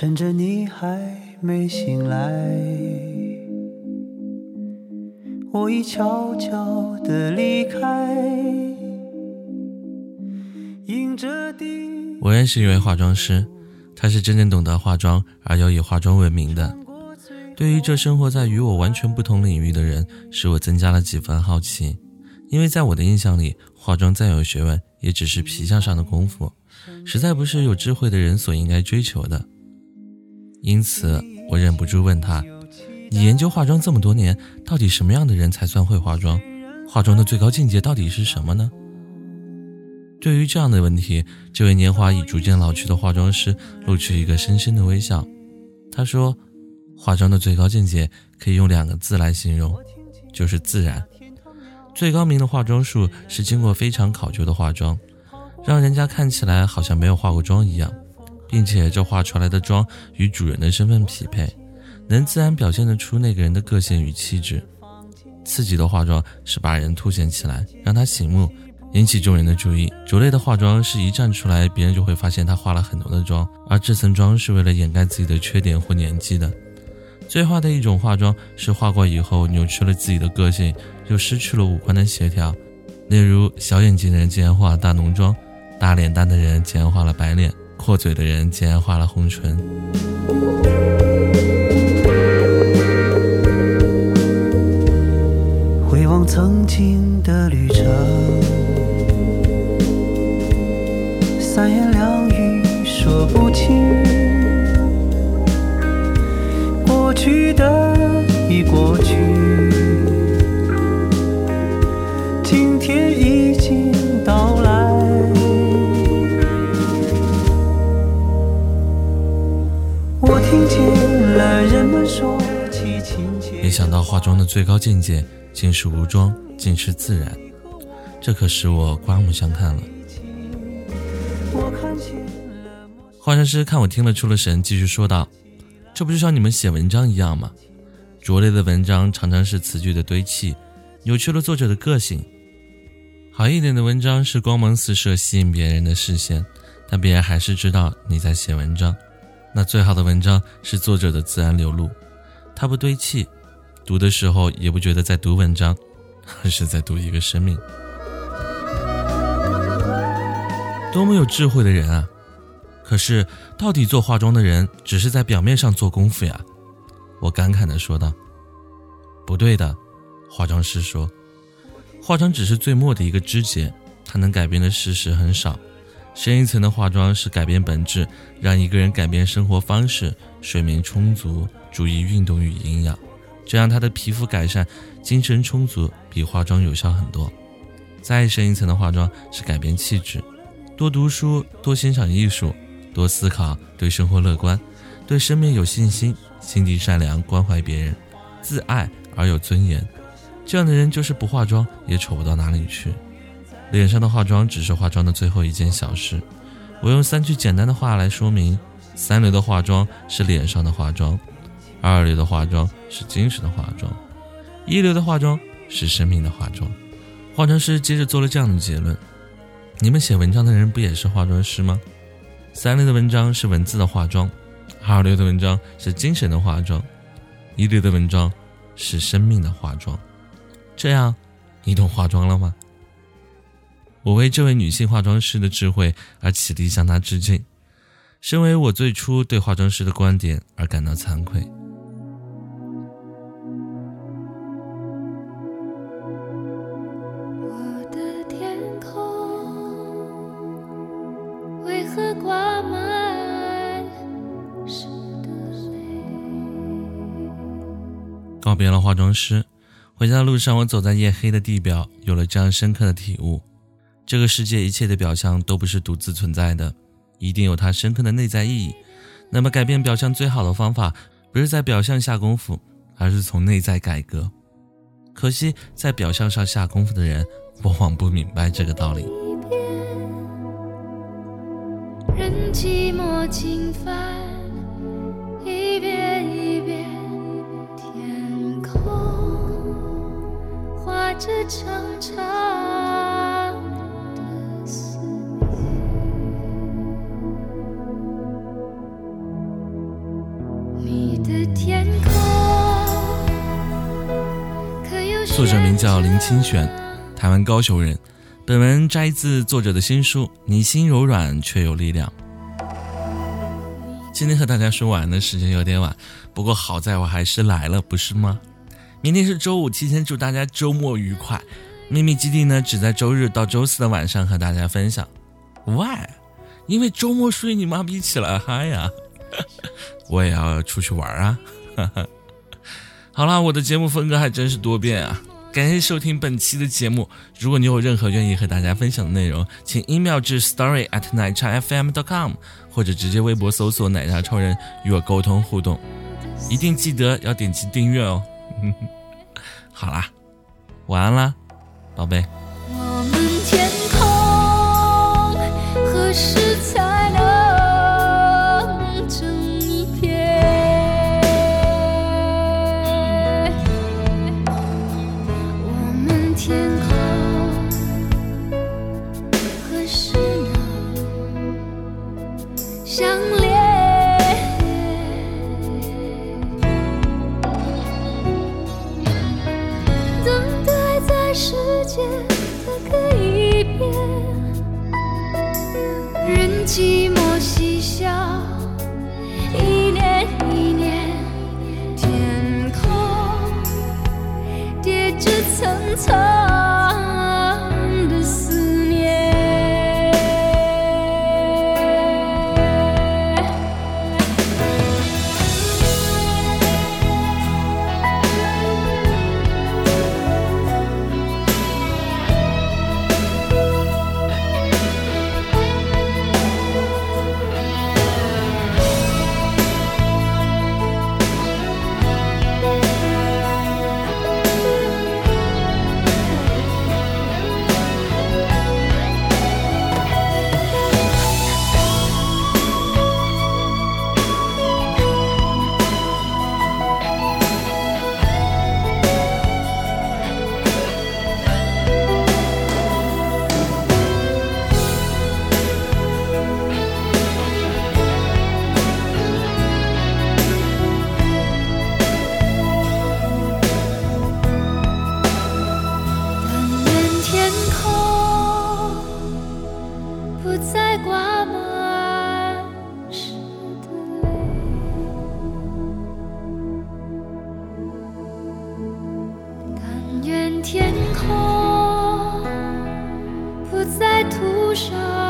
趁着你还没醒来，我已悄悄地离开。迎着地，我认识一位化妆师，他是真正懂得化妆而又以化妆闻名的。对于这生活在与我完全不同领域的人，使我增加了几分好奇。因为在我的印象里，化妆再有学问，也只是皮相上的功夫，实在不是有智慧的人所应该追求的。因此，我忍不住问他：“你研究化妆这么多年，到底什么样的人才算会化妆？化妆的最高境界到底是什么呢？”对于这样的问题，这位年华已逐渐老去的化妆师露出一个深深的微笑。他说：“化妆的最高境界可以用两个字来形容，就是自然。最高明的化妆术是经过非常考究的化妆，让人家看起来好像没有化过妆一样。”并且这画出来的妆与主人的身份匹配，能自然表现得出那个人的个性与气质。刺激的化妆是把人凸显起来，让他醒目，引起众人的注意。拙劣的化妆是一站出来，别人就会发现他化了很多的妆，而这层妆是为了掩盖自己的缺点或年纪的。最坏的一种化妆是化过以后扭曲了自己的个性，又失去了五官的协调。例如，小眼睛的人竟然化了大浓妆，大脸蛋的人竟然画了白脸。破嘴的人竟然画了红唇。回望曾经的旅程，三言两想到化妆的最高境界竟是无妆，竟是自然，这可使我刮目相看了。化妆师看我听了出了神，继续说道：“这不就像你们写文章一样吗？拙劣的文章常常是词句的堆砌，扭曲了作者的个性；好一点的文章是光芒四射，吸引别人的视线，但别人还是知道你在写文章。那最好的文章是作者的自然流露，他不堆砌。”读的时候也不觉得在读文章，而是在读一个生命。多么有智慧的人啊！可是，到底做化妆的人只是在表面上做功夫呀？我感慨地说道。不对的，化妆师说，化妆只是最末的一个枝节，它能改变的事实很少。深一层的化妆是改变本质，让一个人改变生活方式，睡眠充足，注意运动与营养。这样，他的皮肤改善，精神充足，比化妆有效很多。再深一层的化妆是改变气质，多读书，多欣赏艺术，多思考，对生活乐观，对生命有信心，心地善良，关怀别人，自爱而有尊严。这样的人就是不化妆也丑不到哪里去。脸上的化妆只是化妆的最后一件小事。我用三句简单的话来说明：三流的化妆是脸上的化妆。二流的化妆是精神的化妆，一流的化妆是生命的化妆。化妆师接着做了这样的结论：你们写文章的人不也是化妆师吗？三流的文章是文字的化妆，二流的文章是精神的化妆，一流的文章是生命的化妆。这样，你懂化妆了吗？我为这位女性化妆师的智慧而起立向她致敬，身为我最初对化妆师的观点而感到惭愧。为何挂满告别了化妆师，回家的路上，我走在夜黑的地表，有了这样深刻的体悟：这个世界一切的表象都不是独自存在的，一定有它深刻的内在意义。那么，改变表象最好的方法，不是在表象下功夫，而是从内在改革。可惜，在表象上下功夫的人，往往不明白这个道理。任寂寞侵犯一遍一遍天空，画着长长的思念。你的天空，素者名叫林清玄，台湾高雄人。本文摘自作者的新书《你心柔软却有力量》。今天和大家说晚安的时间有点晚，不过好在我还是来了，不是吗？明天是周五，提前祝大家周末愉快。秘密基地呢，只在周日到周四的晚上和大家分享。Why？因为周末睡你妈逼起来嗨呀！我也要出去玩啊！好了，我的节目风格还真是多变啊！感谢收听本期的节目。如果你有任何愿意和大家分享的内容，请 email 至 story at 奶茶 fm dot com，或者直接微博搜索“奶茶超人”与我沟通互动。一定记得要点击订阅哦。好啦，晚安啦，宝贝。不再涂上。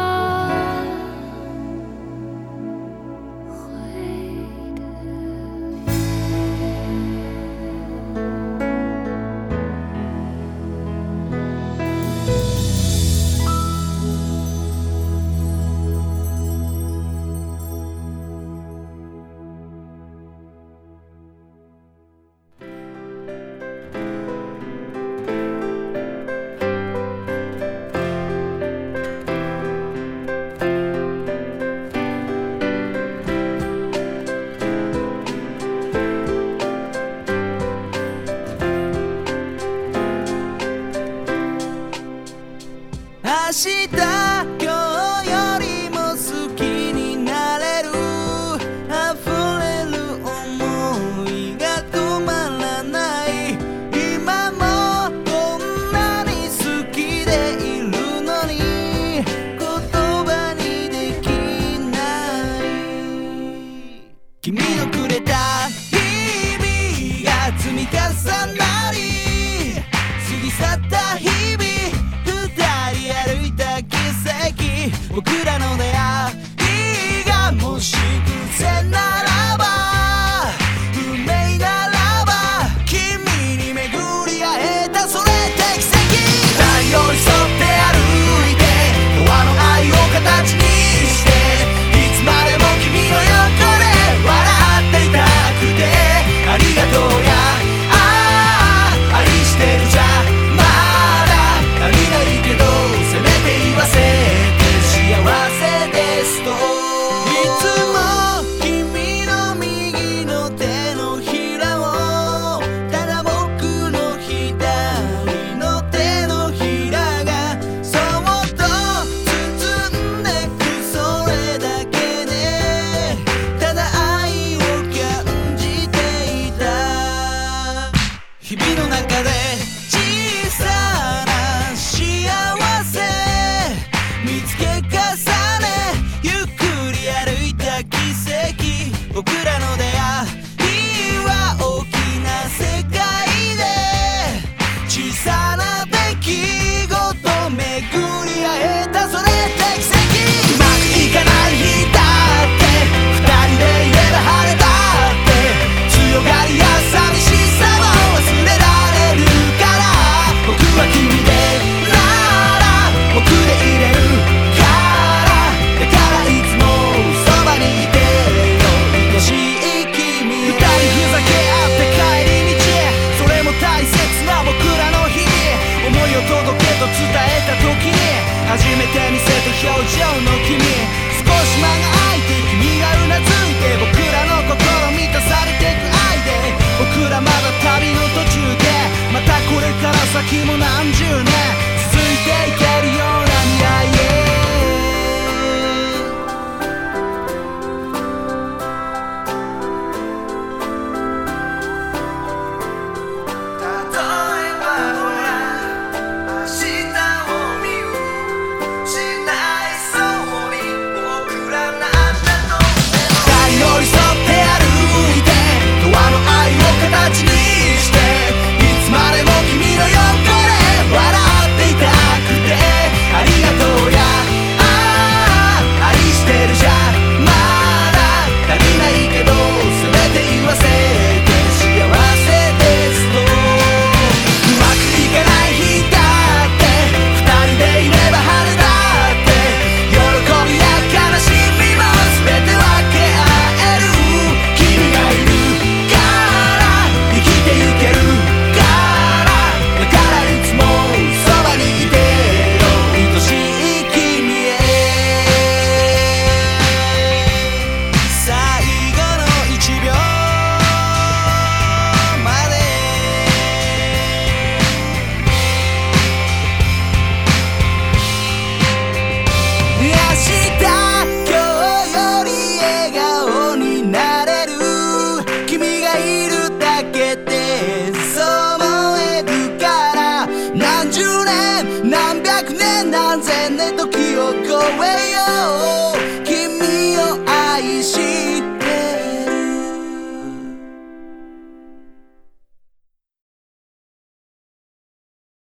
뭐 그런